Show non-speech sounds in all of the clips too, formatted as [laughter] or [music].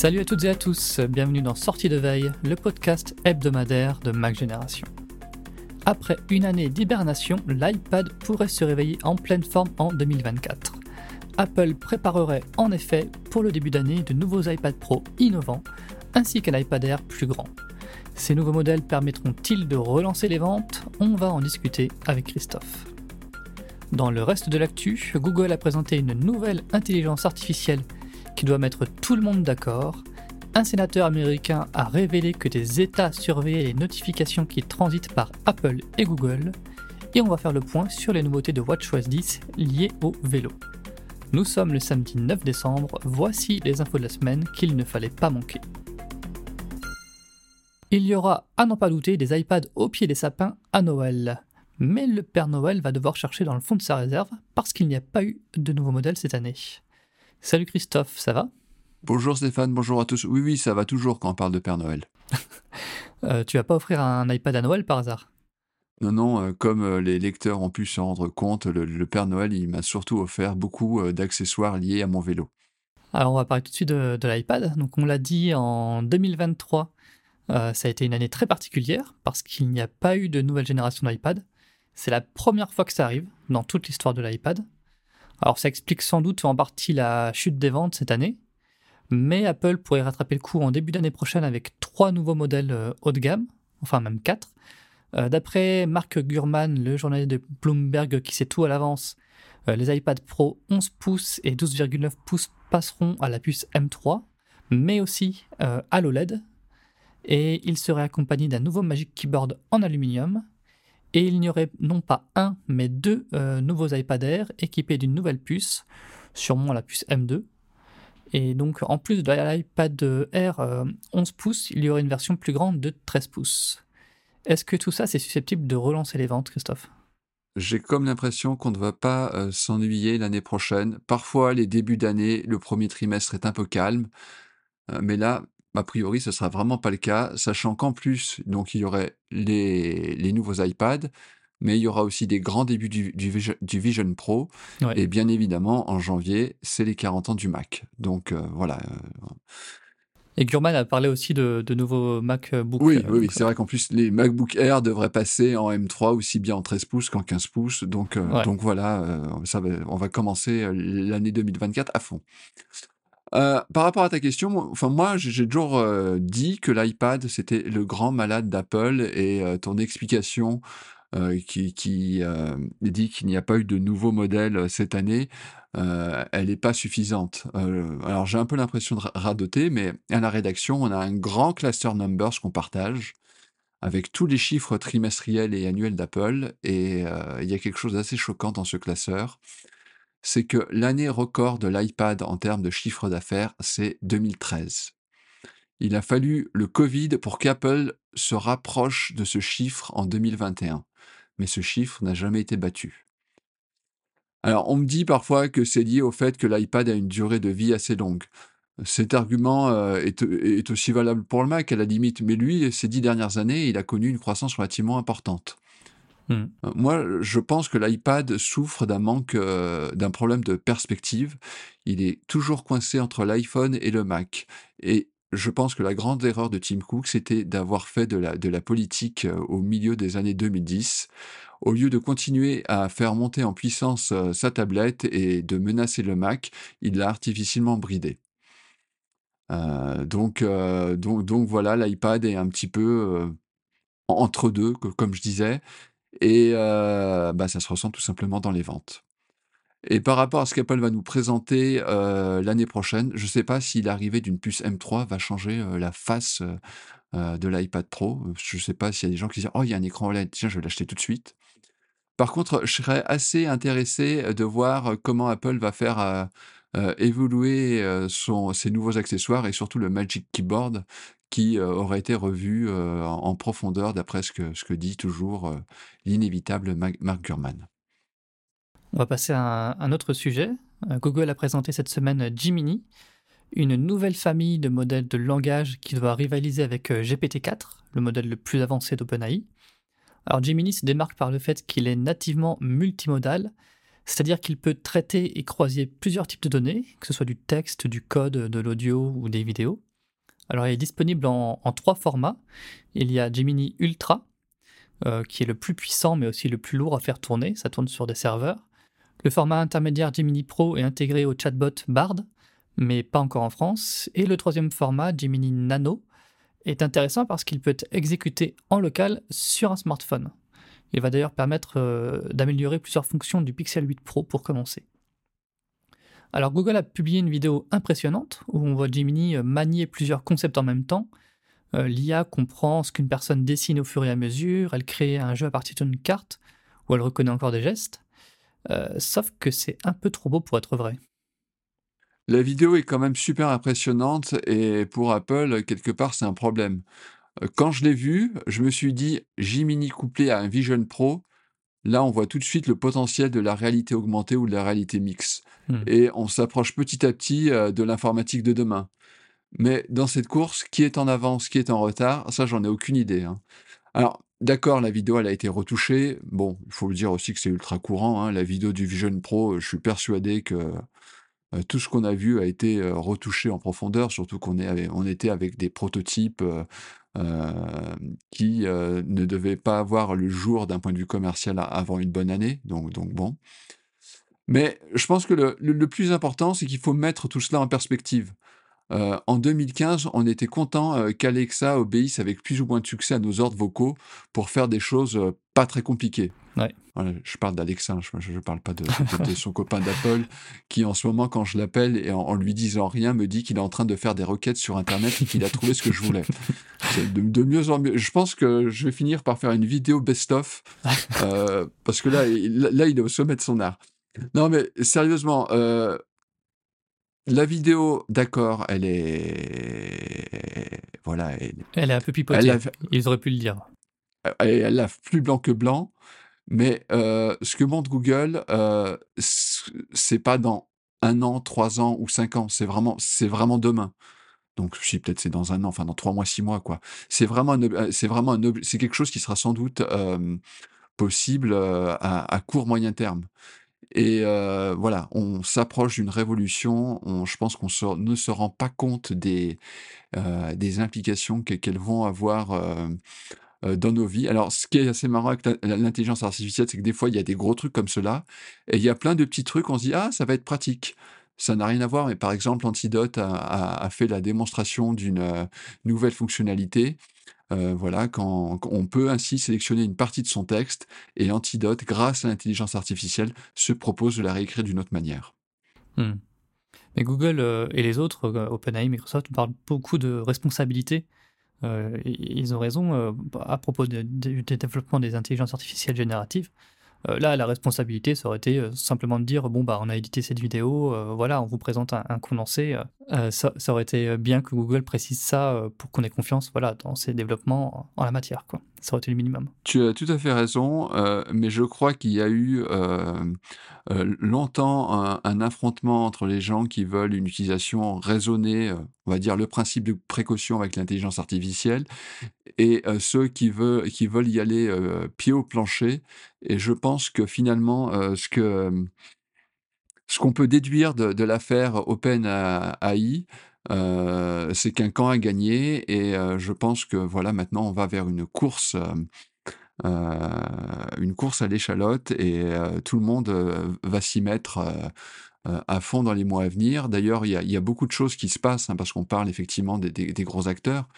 Salut à toutes et à tous, bienvenue dans Sortie de veille, le podcast hebdomadaire de Mac Génération. Après une année d'hibernation, l'iPad pourrait se réveiller en pleine forme en 2024. Apple préparerait en effet pour le début d'année de nouveaux iPad Pro innovants ainsi qu'un iPad Air plus grand. Ces nouveaux modèles permettront-ils de relancer les ventes? On va en discuter avec Christophe. Dans le reste de l'actu, Google a présenté une nouvelle intelligence artificielle qui doit mettre tout le monde d'accord. Un sénateur américain a révélé que des États surveillaient les notifications qui transitent par Apple et Google. Et on va faire le point sur les nouveautés de WatchOS 10 liées au vélo. Nous sommes le samedi 9 décembre, voici les infos de la semaine qu'il ne fallait pas manquer. Il y aura, à n'en pas douter, des iPads au pied des sapins à Noël. Mais le Père Noël va devoir chercher dans le fond de sa réserve parce qu'il n'y a pas eu de nouveaux modèles cette année. Salut Christophe, ça va? Bonjour Stéphane, bonjour à tous. Oui, oui, ça va toujours quand on parle de Père Noël. [laughs] euh, tu vas pas offrir un iPad à Noël par hasard? Non, non, euh, comme euh, les lecteurs ont pu s'en rendre compte, le, Père Noël, il m'a surtout offert beaucoup euh, d'accessoires liés à mon vélo. Alors on va parler tout de suite de, de l'iPad. Donc on l'a dit en 2023, ça a été une année très particulière parce qu'il n'y a pas eu de nouvelle génération d'iPad. C'est la première fois que ça arrive dans toute l'histoire de l'iPad. Alors ça explique sans doute en partie la chute des ventes cette année, mais Apple pourrait rattraper le coup en début d'année prochaine avec trois nouveaux modèles euh, haut de gamme, enfin même quatre. Euh, d'après Mark Gurman, le journaliste de Bloomberg qui sait tout à l'avance, euh, les iPad Pro 11 pouces et 12,9 pouces passeront à la puce M3, mais aussi à l'OLED, et ils seraient accompagnés d'un nouveau Magic Keyboard en aluminium, et il n'y aurait non pas un, mais deux euh, nouveaux iPad Air équipés d'une nouvelle puce, sûrement la puce M2. Et donc, en plus de l'iPad Air 11 euh, pouces, il y aurait une version plus grande de 13 pouces. Est-ce que tout ça, c'est susceptible de relancer les ventes, Christophe? J'ai comme l'impression qu'on ne va pas euh, s'ennuyer l'année prochaine. Parfois, les débuts d'année, le premier trimestre est un peu calme. mais là, a priori, ce sera vraiment pas le cas, sachant qu'en plus, donc il y aurait les, nouveaux iPads, mais il y aura aussi des grands débuts du, Vision, Pro. Et bien évidemment, en janvier, c'est les 40 ans du Mac. Donc euh, voilà. Euh, et Gurman a parlé aussi de, nouveaux MacBook. Oui, oui, c'est vrai qu'en plus, les MacBook Air devraient passer en M3 aussi bien en 13 pouces qu'en 15 pouces. Donc, euh, donc voilà, ça on va commencer l'année 2024 à fond. Euh, par rapport à ta question, enfin moi j'ai toujours euh, dit que l'iPad c'était le grand malade d'Apple et euh, ton explication qui, dit qu'il n'y a pas eu de nouveaux modèles cette année, elle n'est pas suffisante. alors j'ai un peu l'impression de radoter, mais à la rédaction on a un grand cluster numbers qu'on partage avec tous les chiffres trimestriels et annuels d'Apple et il y a quelque chose d'assez choquant dans ce classeur c'est que l'année record de l'iPad en termes de chiffre d'affaires, c'est 2013. Il a fallu le Covid pour qu'Apple se rapproche de ce chiffre en 2021. Mais ce chiffre n'a jamais été battu. Alors, on me dit parfois que c'est lié au fait que l'iPad a une durée de vie assez longue. Cet argument euh, est, est, aussi valable pour le Mac à la limite, mais lui, ces dix dernières années, il a connu une croissance relativement importante. Mmh. Euh, moi, je pense que l'iPad souffre d'un manque, euh, d'un problème de perspective. Il est toujours coincé entre l'iPhone et le Mac. Et je pense que la grande erreur de Tim Cook, c'était d'avoir fait de la, de la politique euh, au milieu des années 2010. Au lieu de continuer à faire monter en puissance sa tablette et de menacer le Mac, il l'a artificiellement bridé. donc, donc, donc, voilà, l'iPad est un petit peu entre deux, comme je disais. Et bah, ça se ressent tout simplement dans les ventes. Et par rapport à ce qu'Apple va nous présenter l'année prochaine, je ne sais pas si l'arrivée d'une puce M3 va changer la face de l'iPad Pro. Je ne sais pas s'il y a des gens qui disent Oh, il y a un écran OLED, tiens, je vais l'acheter tout de suite. Par contre, je serais assez intéressé de voir comment Apple va faire évoluer ses nouveaux accessoires et surtout le Magic Keyboard qui euh, aurait été revu euh, en profondeur d'après ce que, dit toujours euh, l'inévitable Mark Gurman. On va passer à un autre sujet. Google a présenté cette semaine Gemini, une nouvelle famille de modèles de langage qui doit rivaliser avec GPT-4, le modèle le plus avancé d'OpenAI. Alors Gemini se démarque par le fait qu'il est nativement multimodal, c'est-à-dire qu'il peut traiter et croiser plusieurs types de données, que ce soit du texte, du code, de l'audio ou des vidéos. Alors, il est disponible en, trois formats. Il y a Gemini Ultra, euh, qui est le plus puissant mais aussi le plus lourd à faire tourner. Ça tourne sur des serveurs. Le format intermédiaire Gemini Pro est intégré au chatbot Bard, mais pas encore en France. Et le troisième format, Gemini Nano, est intéressant parce qu'il peut être exécuté en local sur un smartphone. Il va d'ailleurs permettre euh, d'améliorer plusieurs fonctions du Pixel 8 Pro pour commencer. Alors Google a publié une vidéo impressionnante où on voit Gemini euh, manier plusieurs concepts en même temps. Euh, L'IA comprend ce qu'une personne dessine au fur et à mesure, elle crée un jeu à partir d'une carte, où elle reconnaît encore des gestes. Euh, sauf que c'est un peu trop beau pour être vrai. La vidéo est quand même super impressionnante et pour Apple, quelque part, c'est un problème. Quand je l'ai vue, je me suis dit, Gemini couplé à un Vision Pro, Là, on voit tout de suite le potentiel de la réalité augmentée ou de la réalité mixte. Hmm. Et on s'approche petit à petit euh, de l'informatique de demain. Mais dans cette course, qui est en avance, qui est en retard, ça, j'en ai aucune idée. Hein. Alors, d'accord, la vidéo, elle a été retouchée. Bon, il faut le dire aussi que c'est ultra courant. Hein. La vidéo du Vision Pro, je suis persuadé que euh, tout ce qu'on a vu a été euh, retouché en profondeur, surtout qu'on on était avec des prototypes qui ne devait pas avoir le jour d'un point de vue commercial avant une bonne année. Donc, bon. Mais je pense que le plus important, c'est qu'il faut mettre tout cela en perspective. En 2015, on était content qu'Alexa obéisse avec plus ou moins de succès à nos ordres vocaux pour faire des choses pas très compliquées. Je parle d'Alexa, hein, je ne parle pas de, son [laughs] copain d'Apple, qui en ce moment, quand je l'appelle et en, lui disant rien, me dit qu'il est en train de faire des requêtes sur Internet et qu'il a trouvé ce que je voulais. [laughs] De, mieux en mieux. Je pense que je vais finir par faire une vidéo best-of, [laughs] parce que là, là, il est au sommet de son art. Non, mais sérieusement, la vidéo, d'accord, elle est. Voilà. Elle, est un peu pipotée. Ils auraient pu le dire. Elle, a plus blanc que blanc. Mais euh, ce que montre Google, euh, c'est pas dans un an, trois ans ou cinq ans. C'est vraiment, c'est vraiment demain. Donc, si peut-être c'est dans un an, enfin dans trois mois, six mois, quoi. C'est vraiment, c'est vraiment c'est quelque chose qui sera sans doute euh, possible à, court moyen terme. Et voilà, on s'approche d'une révolution. je pense qu'on ne se rend pas compte des, des implications qu'elles vont avoir dans nos vies. Alors, ce qui est assez marrant avec l'intelligence artificielle, c'est que des fois, il y a des gros trucs comme cela, et il y a plein de petits trucs, on se dit, ah, ça va être pratique. Ça n'a rien à voir, mais par exemple, Antidote a fait la démonstration d'une nouvelle fonctionnalité euh, voilà, quand, on peut ainsi sélectionner une partie de son texte et Antidote, grâce à l'intelligence artificielle, se propose de la réécrire d'une autre manière. Hmm. Mais Google euh, et les autres, euh, OpenAI, Microsoft, parlent beaucoup de responsabilité. Ils ont raison à propos du développement des intelligences artificielles génératives. Euh, là, la responsabilité, ça aurait été euh, simplement de dire bon, bah, on a édité cette vidéo, euh, voilà, on vous présente un, condensé. Ça, ça, aurait été bien que Google précise ça pour qu'on ait confiance voilà, dans ses développements en la matière. Quoi. Ça aurait été le minimum. Tu as tout à fait raison, mais je crois qu'il y a eu longtemps un, affrontement entre les gens qui veulent une utilisation raisonnée, on va dire le principe de précaution avec l'intelligence artificielle, et ceux qui veulent, y aller pied au plancher. Et je pense que finalement, ce qu'on peut déduire de, l'affaire OpenAI, euh, c'est qu'un camp a gagné et je pense que voilà maintenant on va vers une course une course à l'échalote et tout le monde va s'y mettre à fond dans les mois à venir. D'ailleurs, il y, a beaucoup de choses qui se passent hein, parce qu'on parle effectivement des, gros acteurs.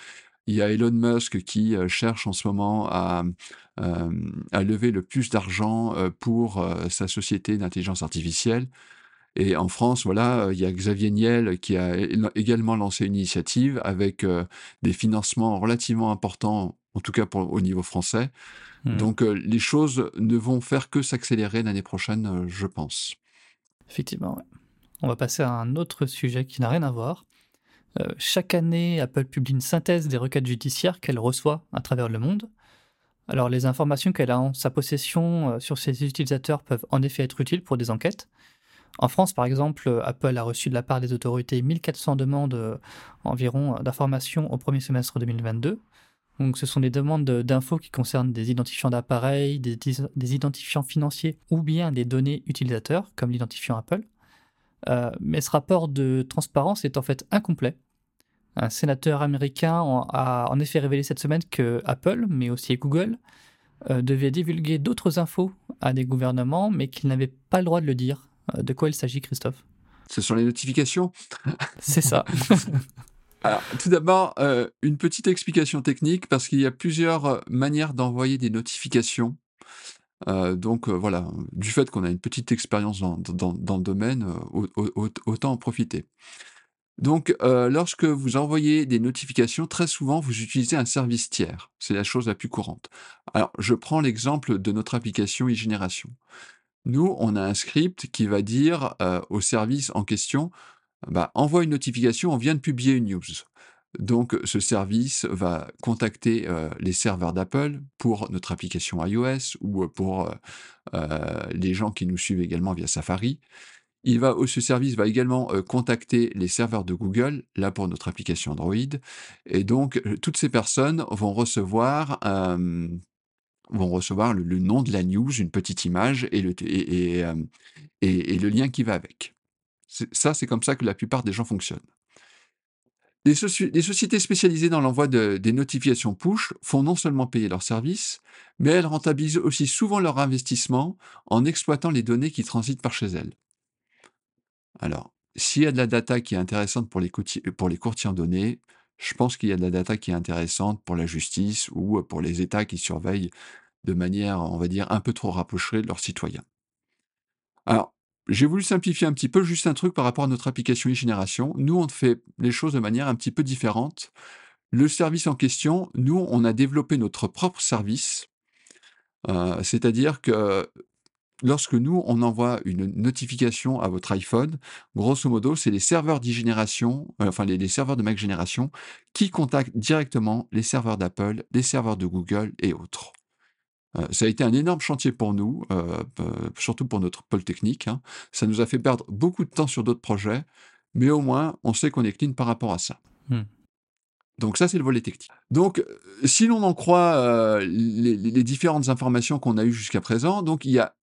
Il y a Elon Musk qui cherche en ce moment à lever le plus d'argent pour sa société d'intelligence artificielle. Et en France, voilà, il y a Xavier Niel qui a également lancé une initiative avec des financements relativement importants, en tout cas pour, au niveau français. Mmh. Donc les choses ne vont faire que s'accélérer l'année prochaine, je pense. Effectivement. On va passer à un autre sujet qui n'a rien à voir. chaque année, Apple publie une synthèse des requêtes judiciaires qu'elle reçoit à travers le monde. Alors les informations qu'elle a en sa possession sur ses utilisateurs peuvent en effet être utiles pour des enquêtes. En France, par exemple, Apple a reçu de la part des autorités 1400 demandes euh, environ d'informations au premier semestre 2022. Donc, ce sont des demandes d'infos qui concernent des identifiants d'appareils, des, identifiants financiers ou bien des données utilisateurs, comme l'identifiant Apple. Euh, mais ce rapport de transparence est en fait incomplet. Un sénateur américain a en effet révélé cette semaine que Apple, mais aussi Google, euh, devait divulguer d'autres infos à des gouvernements, mais qu'ils n'avaient pas le droit de le dire. Euh, de quoi il s'agit, Christophe? Ce sont les notifications [laughs] C'est ça. [laughs] Alors, tout d'abord, euh, une petite explication technique, parce qu'il y a plusieurs manières d'envoyer des notifications. donc voilà, du fait qu'on a une petite expérience dans, dans, le domaine, autant en profiter. Donc, euh, lorsque vous envoyez des notifications, très souvent, vous utilisez un service tiers. C'est la chose la plus courante. Alors, je prends l'exemple de notre application e-génération. Nous, on a un script qui va dire euh, au service en question, bah, envoie une notification, on vient de publier une news. Donc, ce service va contacter euh, les serveurs d'Apple pour notre application iOS ou pour les gens qui nous suivent également via Safari. Il va, ce service va également euh, contacter les serveurs de Google, là pour notre application Android. Et donc, euh, toutes ces personnes vont recevoir, vont recevoir le, nom de la news, une petite image et le, et, et, le lien qui va avec. Ça, c'est comme ça que la plupart des gens fonctionnent. Les, sociétés spécialisées dans l'envoi des notifications push font non seulement payer leurs services, mais elles rentabilisent aussi souvent leur investissement en exploitant les données qui transitent par chez elles. Alors, s'il y a de la data qui est intéressante pour les, pour les courtiers en données, je pense qu'il y a de la data qui est intéressante pour la justice ou pour les États qui surveillent de manière, on va dire, un peu trop rapprochée de leurs citoyens. Alors, j'ai voulu simplifier un petit peu, juste un truc par rapport à notre application e-génération. Nous, on fait les choses de manière un petit peu différente. Le service en question, nous, on a développé notre propre service. Euh, c'est-à-dire que lorsque nous, on envoie une notification à votre iPhone, grosso modo, c'est les serveurs d'e-génération, euh, enfin les, serveurs de Mac génération, qui contactent directement les serveurs d'Apple, les serveurs de Google et autres. Euh, ça a été un énorme chantier pour nous, euh, surtout pour notre pôle technique. Hein. Ça nous a fait perdre beaucoup de temps sur d'autres projets, mais au moins, on sait qu'on est clean par rapport à ça. Mmh. Donc ça, c'est le volet technique. Donc, si l'on en croit les, les, différentes informations qu'on a eues jusqu'à présent, donc il y a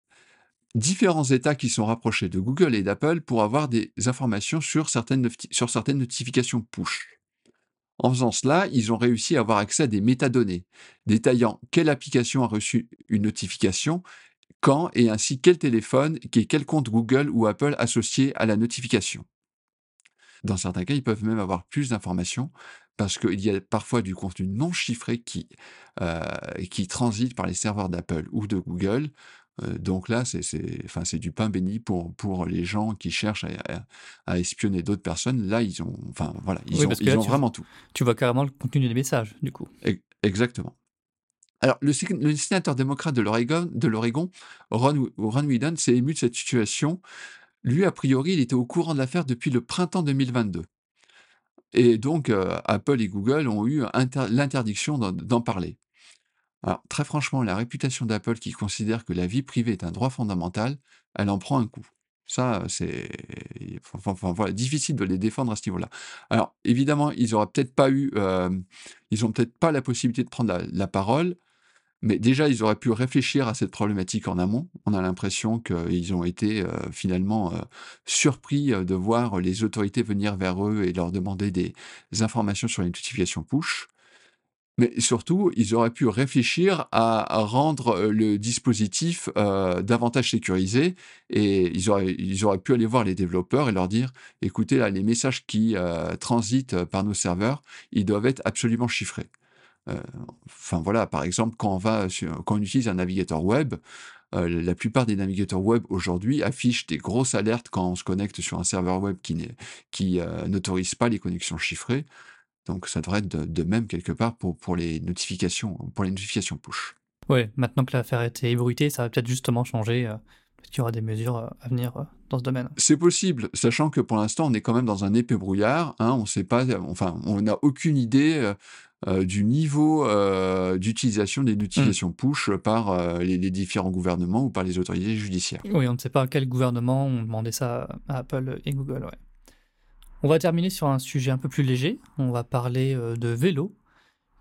différents États qui sont rapprochés de Google et d'Apple pour avoir des informations sur certaines, notifications push. En faisant cela, ils ont réussi à avoir accès à des métadonnées détaillant quelle application a reçu une notification, quand et ainsi quel téléphone et quel compte Google ou Apple associé à la notification. Dans certains cas, ils peuvent même avoir plus d'informations parce qu'il y a parfois du contenu non chiffré qui, euh, transite par les serveurs d'Apple ou de Google donc là, c'est du pain béni pour, pour les gens qui cherchent à, espionner d'autres personnes. Là, ils ont, enfin, voilà, ils ont, vraiment tout. Tu vois carrément le contenu des messages, du coup. Exactement. Alors, le, sénateur démocrate de l'Oregon, Ron, Ron Whedon, s'est ému de cette situation. Lui, a priori, il était au courant de l'affaire depuis le printemps 2022. Et donc, euh, Apple et Google ont eu l'interdiction d'en parler. Alors, très franchement, la réputation d'Apple qui considère que la vie privée est un droit fondamental, elle en prend un coup. Ça, c'est enfin, voilà, difficile de les défendre à ce niveau-là. Alors, évidemment, ils n'auraient peut-être pas eu, euh, ils ont peut-être pas la possibilité de prendre la, parole, mais déjà, ils auraient pu réfléchir à cette problématique en amont. On a l'impression qu'ils ont été euh, finalement euh, surpris de voir les autorités venir vers eux et leur demander des informations sur les notifications push. Mais surtout, ils auraient pu réfléchir à, rendre euh, le dispositif euh, davantage sécurisé et ils auraient, ils auraient pu aller voir les développeurs et leur dire, écoutez, là, les messages qui euh, transitent par nos serveurs, ils doivent être absolument chiffrés. Enfin voilà, par exemple, quand on, va quand on utilise un navigateur web, la plupart des navigateurs web aujourd'hui affichent des grosses alertes quand on se connecte sur un serveur web qui, qui n'autorise pas les connexions chiffrées. Donc ça devrait être de, même quelque part pour, pour, les notifications, pour les notifications push. Oui, maintenant que l'affaire a été ébruitée, ça va peut-être justement changer. Euh, qu'il y aura des mesures euh, à venir euh, dans ce domaine. C'est possible, sachant que pour l'instant, on est quand même dans un épais brouillard. Hein, on sait pas, enfin, on n'a aucune idée du niveau d'utilisation des notifications push par les, les, différents gouvernements ou par les autorités judiciaires. Oui, on ne sait pas à quel gouvernement on demandait ça à Apple et Google. Ouais. On va terminer sur un sujet un peu plus léger. On va parler euh, de vélo,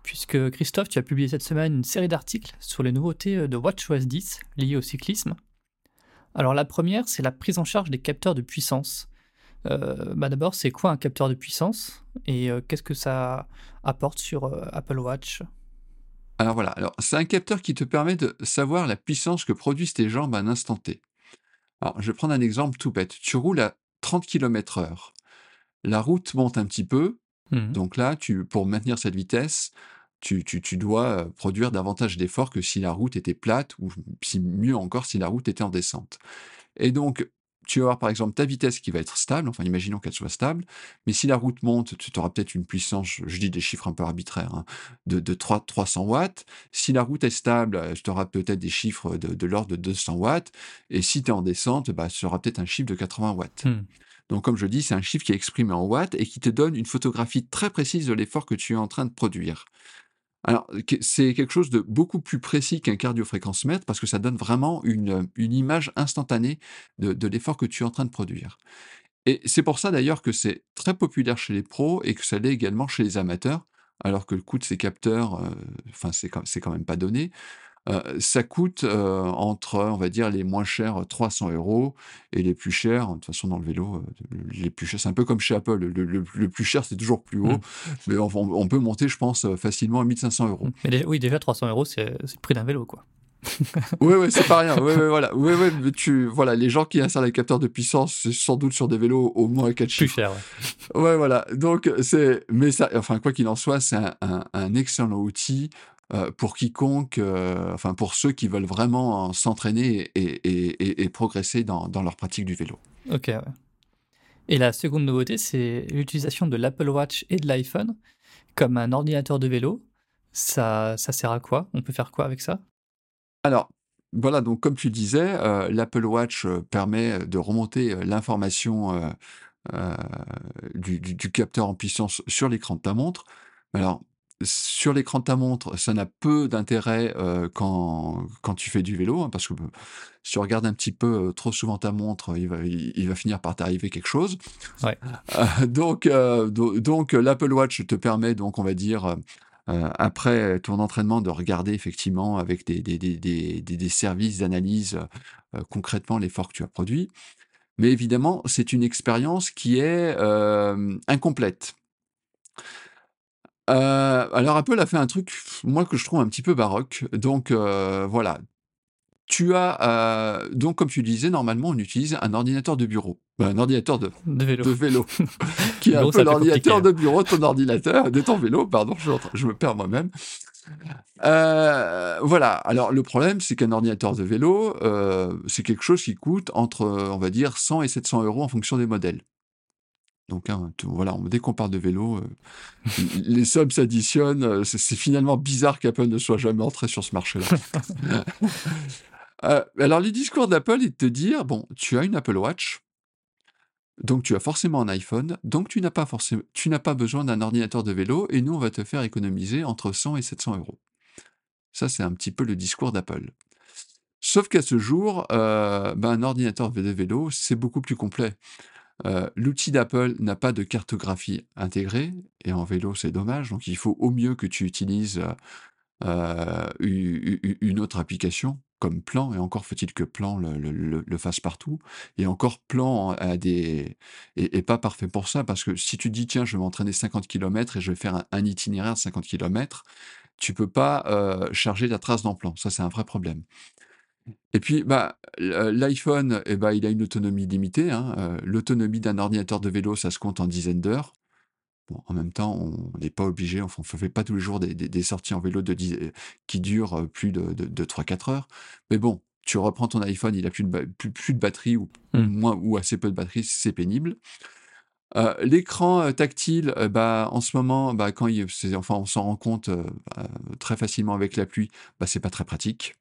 puisque Christophe, tu as publié cette semaine une série d'articles sur les nouveautés euh, de WatchOS 10 liées au cyclisme. Alors la première, c'est la prise en charge des capteurs de puissance. bah d'abord, c'est quoi un capteur de puissance et qu'est-ce que ça apporte sur Apple Watch? Alors voilà, c'est un capteur qui te permet de savoir la puissance que produisent tes jambes à un instant T. Alors, je vais prendre un exemple tout bête. Tu roules à 30 km/h. La route monte un petit peu, mmh donc là, tu, pour maintenir cette vitesse, tu, tu, dois produire davantage d'efforts que si la route était plate, ou si, mieux encore si la route était en descente. Et donc, tu vas avoir par exemple ta vitesse qui va être stable, enfin imaginons qu'elle soit stable, mais si la route monte, tu auras peut-être une puissance, je dis des chiffres un peu arbitraires, hein, de, de 3, 300 watts. Si la route est stable, tu auras peut-être des chiffres de, l'ordre de 200 watts, et si tu es en descente, bah, ce sera peut-être un chiffre de 80 watts. Mmh. Donc, comme je dis, c'est un chiffre qui est exprimé en watts et qui te donne une photographie très précise de l'effort que tu es en train de produire. Alors, c'est quelque chose de beaucoup plus précis qu'un cardiofréquencemètre parce que ça donne vraiment une, image instantanée de, l'effort que tu es en train de produire. Et c'est pour ça d'ailleurs que c'est très populaire chez les pros et que ça l'est également chez les amateurs, alors que le coût de ces capteurs, euh, enfin, c'est quand même pas donné. Euh, ça coûte euh, entre, on va dire, les moins chers 300 euros et les plus chers, de toute façon dans le vélo, euh, les plus chers, c'est un peu comme chez Apple, le, plus cher c'est toujours plus haut, mmh. mais on, peut monter, je pense, facilement à 1500 euros. Mais oui, déjà 300 euros, c'est le prix d'un vélo, quoi. [laughs] oui, oui, c'est pas rien. Oui, oui, voilà. Oui, oui, tu, voilà, les gens qui installent les capteurs de puissance, c'est sans doute sur des vélos au moins 4 chiffres. Plus cher, ouais. ouais voilà. Donc, c'est, mais ça, enfin, quoi qu'il en soit, c'est un, un, excellent outil euh, pour quiconque, euh, enfin pour ceux qui veulent vraiment s'entraîner et, progresser dans, leur pratique du vélo. Ok. Ouais. Et la seconde nouveauté, c'est l'utilisation de l'Apple Watch et de l'iPhone comme un ordinateur de vélo. Ça, ça sert à quoi? On peut faire quoi avec ça? Alors, voilà, donc comme tu disais, euh, l'Apple Watch permet de remonter l'information du, du, capteur en puissance sur l'écran de ta montre. Alors, sur l'écran de ta montre, ça n'a peu d'intérêt quand, quand tu fais du vélo, hein, parce que si tu regardes un petit peu trop souvent ta montre, il va, il, va finir par t'arriver quelque chose. donc, donc l'Apple Watch te permet donc, on va dire, après ton entraînement, de regarder effectivement avec des, des, des, des services d'analyse concrètement l'effort que tu as produit. Mais évidemment, c'est une expérience qui est incomplète. Euh, alors Apple a fait un truc, moi, que je trouve un petit peu baroque. Donc euh, voilà. Tu as, euh, donc comme tu disais, normalement on utilise un ordinateur de bureau. Ben, un ordinateur de, de vélo. [laughs] [laughs] qui est un peu l'ordinateur de bureau de ton ordinateur, de ton vélo, pardon, je, me perds moi-même. voilà. Alors le problème, c'est qu'un ordinateur de vélo, c'est quelque chose qui coûte entre, on va dire, 100 et 700 euros en fonction des modèles. Donc hein, voilà, dès qu'on parle de vélo, euh, [laughs] les sommes s'additionnent. Euh, c'est finalement bizarre qu'Apple ne soit jamais entré sur ce marché-là. [laughs] Euh, alors les discours d'Apple est de te dire, bon, tu as une Apple Watch, donc tu as forcément un iPhone, donc tu n'as pas, forcément, tu n'as pas besoin d'un ordinateur de vélo, et nous, on va te faire économiser entre 100 et 700 euros. Ça, c'est un petit peu le discours d'Apple. Sauf qu'à ce jour, ben, un ordinateur de vélo, c'est beaucoup plus complet. Euh, l'outil d'Apple n'a pas de cartographie intégrée, et en vélo c'est dommage, donc il faut au mieux que tu utilises euh, une autre application comme Plan, et encore faut-il que Plan le, fasse partout, et encore Plan a des est, pas parfait pour ça, parce que si tu dis tiens je vais m'entraîner 50 km et je vais faire un, itinéraire de 50 km, tu peux pas euh, charger la trace dans Plan, ça c'est un vrai problème. Et puis, bah, l'iPhone, eh bah, il a une autonomie limitée. Hein, euh, l'autonomie d'un ordinateur de vélo, ça se compte en dizaines d'heures. Bon, en même temps, on n'est pas obligé, enfin, on ne fait pas tous les jours des, sorties en vélo de qui durent euh, plus de, de, 3-4 heures. Mais bon, tu reprends ton iPhone, il a plus de, plus, de batterie ou, mmh. moins, ou assez peu de batterie, c'est pénible. Euh, l'écran tactile, bah, en ce moment, bah, quand il, enfin, on s'en rend compte bah, très facilement avec la pluie, bah, c'est pas très pratique.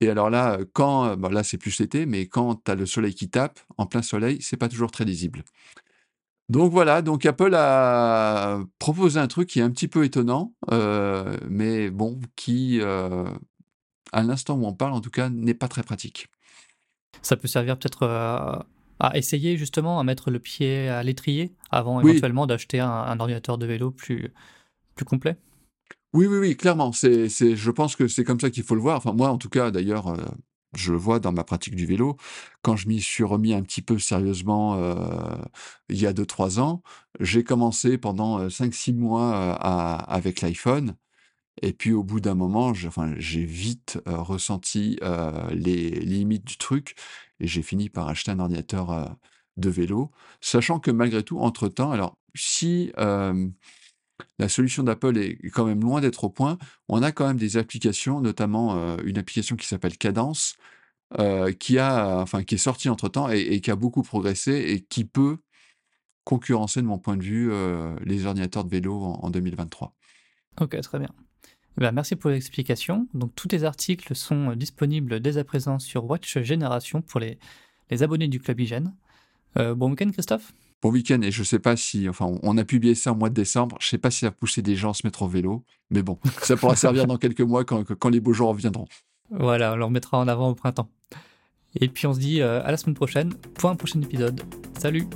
Et alors là, quand, là c'est plus l'été, mais quand tu as le soleil qui tape, en plein soleil, c'est pas toujours très lisible. Donc voilà, donc Apple a proposé un truc qui est un petit peu étonnant, mais bon, qui, à l'instant où on parle, en tout cas, n'est pas très pratique. Ça peut servir peut-être à essayer justement à mettre le pied à l'étrier avant éventuellement d'acheter un, ordinateur de vélo plus, plus complet? Oui, oui, oui, clairement. C'est, c'est, je pense que c'est comme ça qu'il faut le voir. Enfin, moi, en tout cas, d'ailleurs, euh, je le vois dans ma pratique du vélo. Quand je m'y suis remis un petit peu sérieusement il y a 2-3 ans, j'ai commencé pendant 5-6 mois avec l'iPhone. Et puis au bout d'un moment, j'ai vite ressenti les, limites du truc et j'ai fini par acheter un ordinateur de vélo, sachant que malgré tout, entre-temps, alors si la solution d'Apple est quand même loin d'être au point, on a quand même des applications, notamment une application qui s'appelle Cadence, qui, a, enfin, qui est sortie entre-temps et, qui a beaucoup progressé et qui peut concurrencer, de mon point de vue, les ordinateurs de vélo en, 2023. Ok, très bien. Eh ben, merci pour l'explication. Donc tous tes articles sont disponibles dès à présent sur Watch Génération pour les, les abonnés du Club Hygiène. Euh, bon week-end, Christophe Bon week-end, et je sais pas si, enfin, on a publié ça au mois de décembre, je sais pas si ça a poussé des gens à se mettre au vélo, mais bon, ça pourra [laughs] servir dans quelques mois quand, quand les beaux jours reviendront. Voilà, on le remettra en avant au printemps. Et puis on se dit euh, à la semaine prochaine pour un prochain épisode. Salut